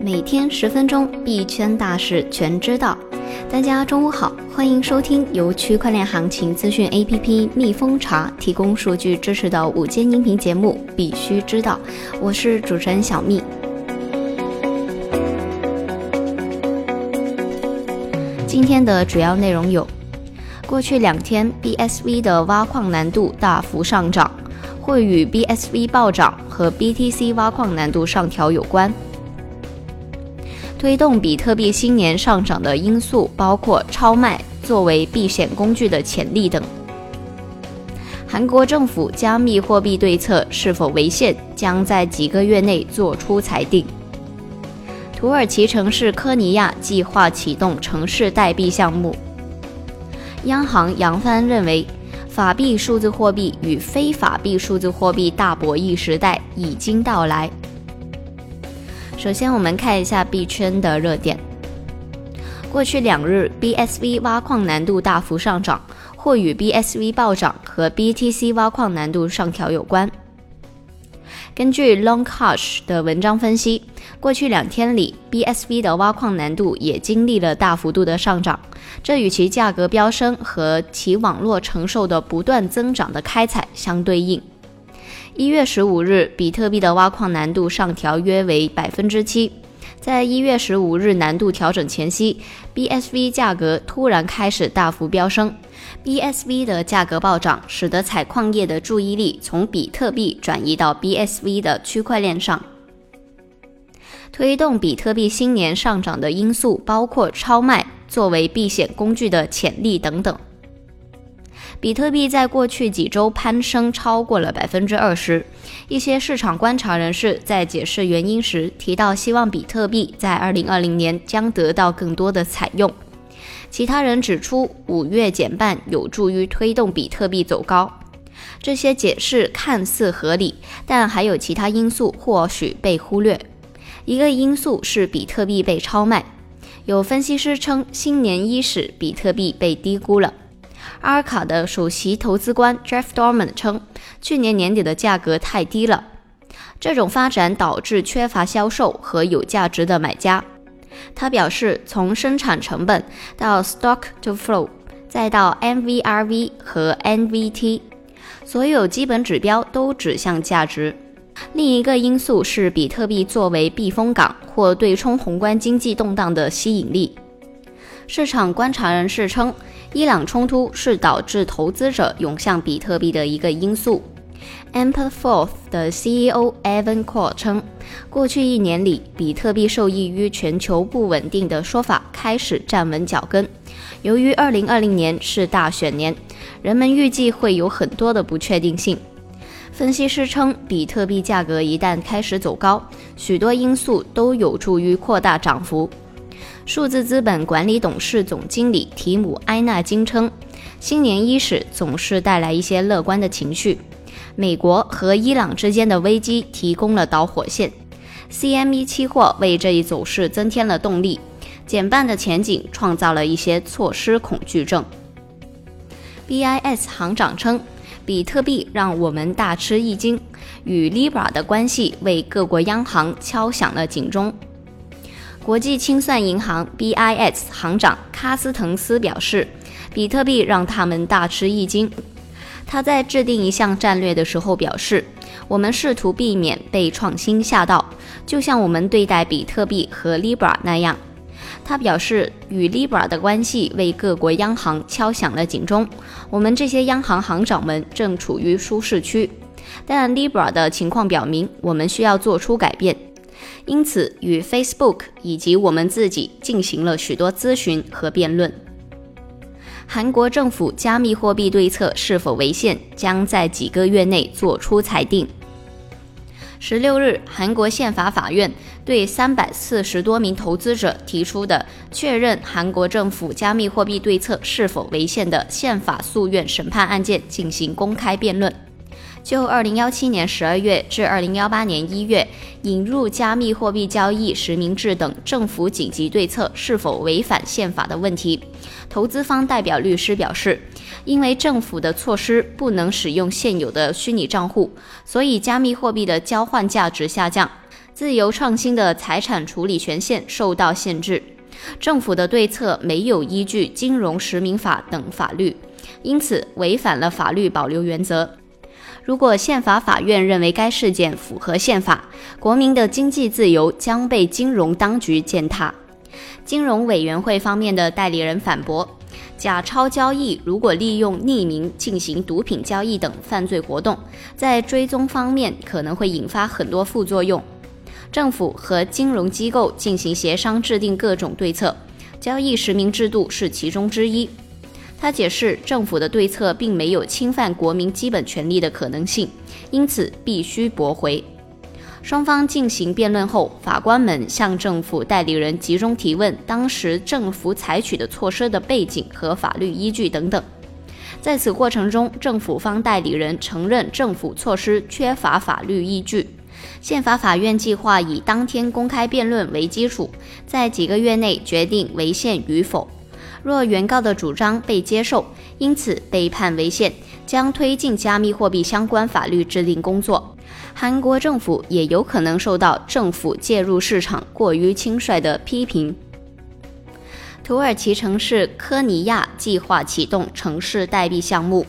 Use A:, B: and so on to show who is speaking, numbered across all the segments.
A: 每天十分钟，币圈大事全知道。大家中午好，欢迎收听由区块链行情资讯 APP 蜜蜂茶提供数据支持的午间音频节目《必须知道》，我是主持人小蜜。今天的主要内容有：过去两天 BSV 的挖矿难度大幅上涨，会与 BSV 暴涨和 BTC 挖矿难度上调有关。推动比特币新年上涨的因素包括超卖作为避险工具的潜力等。韩国政府加密货币对策是否违宪，将在几个月内做出裁定。土耳其城市科尼亚计划启动城市代币项目。央行杨帆认为，法币数字货币与非法币数字货币大博弈时代已经到来。首先，我们看一下币圈的热点。过去两日，BSV 挖矿难度大幅上涨，或与 BSV 暴涨和 BTC 挖矿难度上调有关。根据 Longcash 的文章分析，过去两天里，BSV 的挖矿难度也经历了大幅度的上涨，这与其价格飙升和其网络承受的不断增长的开采相对应。一月十五日，比特币的挖矿难度上调约为百分之七。在一月十五日难度调整前夕，BSV 价格突然开始大幅飙升。BSV 的价格暴涨，使得采矿业的注意力从比特币转移到 BSV 的区块链上。推动比特币新年上涨的因素包括超卖作为避险工具的潜力等等。比特币在过去几周攀升超过了百分之二十。一些市场观察人士在解释原因时提到，希望比特币在二零二零年将得到更多的采用。其他人指出，五月减半有助于推动比特币走高。这些解释看似合理，但还有其他因素或许被忽略。一个因素是比特币被超卖。有分析师称，新年伊始，比特币被低估了。阿尔卡的首席投资官 Jeff Dorman 称，去年年底的价格太低了，这种发展导致缺乏销售和有价值的买家。他表示，从生产成本到 stock to flow，再到 MVRV 和 NVT，所有基本指标都指向价值。另一个因素是比特币作为避风港或对冲宏观经济动荡的吸引力。市场观察人士称。伊朗冲突是导致投资者涌向比特币的一个因素。Amperforth 的 CEO Evan Core 称，过去一年里，比特币受益于全球不稳定的说法开始站稳脚跟。由于2020年是大选年，人们预计会有很多的不确定性。分析师称，比特币价格一旦开始走高，许多因素都有助于扩大涨幅。数字资本管理董事总经理提姆·埃纳金称，新年伊始总是带来一些乐观的情绪。美国和伊朗之间的危机提供了导火线，CME 期货为这一走势增添了动力。减半的前景创造了一些错失恐惧症。BIS 行长称，比特币让我们大吃一惊，与 Libra 的关系为各国央行敲响了警钟。国际清算银行 BIS 行长卡斯滕斯表示，比特币让他们大吃一惊。他在制定一项战略的时候表示：“我们试图避免被创新吓到，就像我们对待比特币和 Libra 那样。”他表示，与 Libra 的关系为各国央行敲响了警钟。我们这些央行行长们正处于舒适区，但 Libra 的情况表明，我们需要做出改变。因此，与 Facebook 以及我们自己进行了许多咨询和辩论。韩国政府加密货币对策是否违宪，将在几个月内做出裁定。十六日，韩国宪法法院对三百四十多名投资者提出的确认韩国政府加密货币对策是否违宪的宪法诉愿审判案件进行公开辩论。就二零幺七年十二月至二零幺八年一月引入加密货币交易实名制等政府紧急对策是否违反宪法的问题，投资方代表律师表示，因为政府的措施不能使用现有的虚拟账户，所以加密货币的交换价值下降。自由创新的财产处理权限受到限制。政府的对策没有依据《金融实名法》等法律，因此违反了法律保留原则。如果宪法法院认为该事件符合宪法，国民的经济自由将被金融当局践踏。金融委员会方面的代理人反驳：假钞交易如果利用匿名进行毒品交易等犯罪活动，在追踪方面可能会引发很多副作用。政府和金融机构进行协商，制定各种对策，交易实名制度是其中之一。他解释，政府的对策并没有侵犯国民基本权利的可能性，因此必须驳回。双方进行辩论后，法官们向政府代理人集中提问当时政府采取的措施的背景和法律依据等等。在此过程中，政府方代理人承认政府措施缺乏法律依据。宪法法院计划以当天公开辩论为基础，在几个月内决定违宪与否。若原告的主张被接受，因此被判违宪，将推进加密货币相关法律制定工作。韩国政府也有可能受到政府介入市场过于轻率的批评。土耳其城市科尼亚计划启动城市代币项目。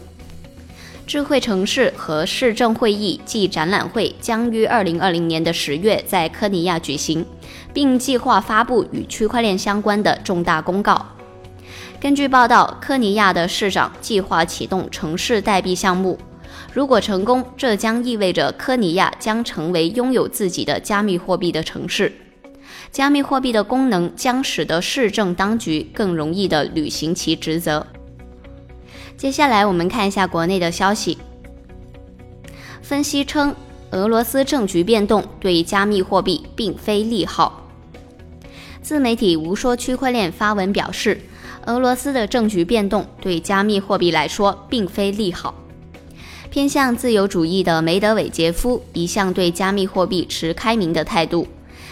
A: 智慧城市和市政会议暨展览会将于二零二零年的十月在科尼亚举行，并计划发布与区块链相关的重大公告。根据报道，科尼亚的市长计划启动城市代币项目，如果成功，这将意味着科尼亚将成为拥有自己的加密货币的城市。加密货币的功能将使得市政当局更容易地履行其职责。接下来我们看一下国内的消息。分析称，俄罗斯政局变动对加密货币并非利好。自媒体无说区块链发文表示，俄罗斯的政局变动对加密货币来说并非利好。偏向自由主义的梅德韦杰夫一向对加密货币持开明的态度，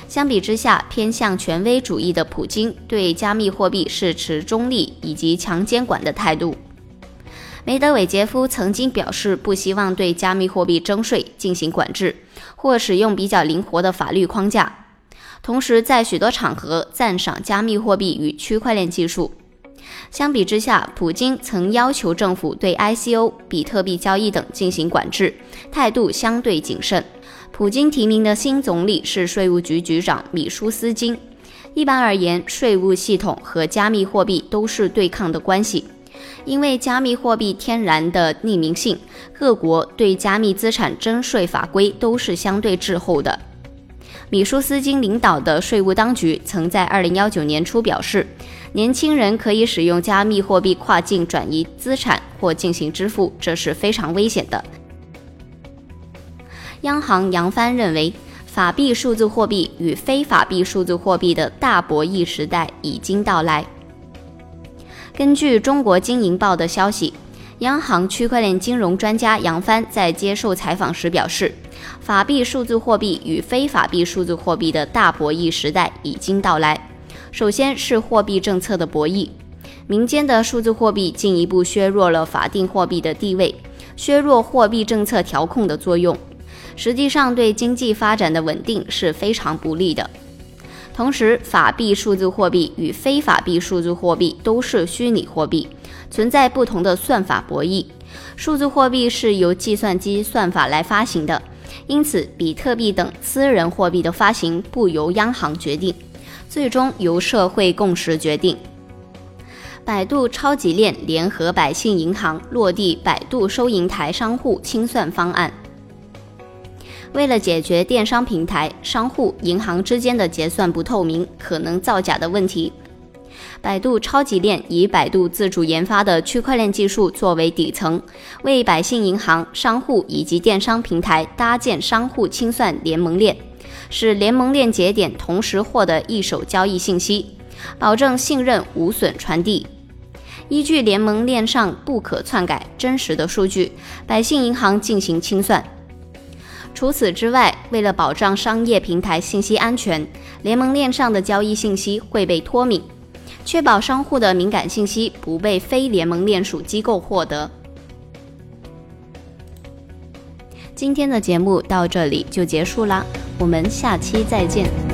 A: 相比之下，偏向权威主义的普京对加密货币是持中立以及强监管的态度。梅德韦杰夫曾经表示不希望对加密货币征税进行管制，或使用比较灵活的法律框架。同时，在许多场合赞赏加密货币与区块链技术。相比之下，普京曾要求政府对 ICO、比特币交易等进行管制，态度相对谨慎。普京提名的新总理是税务局局长米舒斯金。一般而言，税务系统和加密货币都是对抗的关系。因为加密货币天然的匿名性，各国对加密资产征税法规都是相对滞后的。米舒斯金领导的税务当局曾在二零幺九年初表示，年轻人可以使用加密货币跨境转移资产或进行支付，这是非常危险的。央行杨帆认为，法币数字货币与非法币数字货币的大博弈时代已经到来。根据中国经营报的消息，央行区块链金融专家杨帆在接受采访时表示，法币数字货币与非法币数字货币的大博弈时代已经到来。首先是货币政策的博弈，民间的数字货币进一步削弱了法定货币的地位，削弱货币政策调控的作用，实际上对经济发展的稳定是非常不利的。同时，法币数字货币与非法币数字货币都是虚拟货币，存在不同的算法博弈。数字货币是由计算机算法来发行的，因此比特币等私人货币的发行不由央行决定，最终由社会共识决定。百度超级链联合百姓银行落地百度收银台商户清算方案。为了解决电商平台、商户、银行之间的结算不透明、可能造假的问题，百度超级链以百度自主研发的区块链技术作为底层，为百姓银行、商户以及电商平台搭建商户清算联盟链，使联盟链节点同时获得一手交易信息，保证信任无损传递。依据联盟链上不可篡改、真实的数据，百姓银行进行清算。除此之外，为了保障商业平台信息安全，联盟链上的交易信息会被脱敏，确保商户的敏感信息不被非联盟链属机构获得。今天的节目到这里就结束啦，我们下期再见。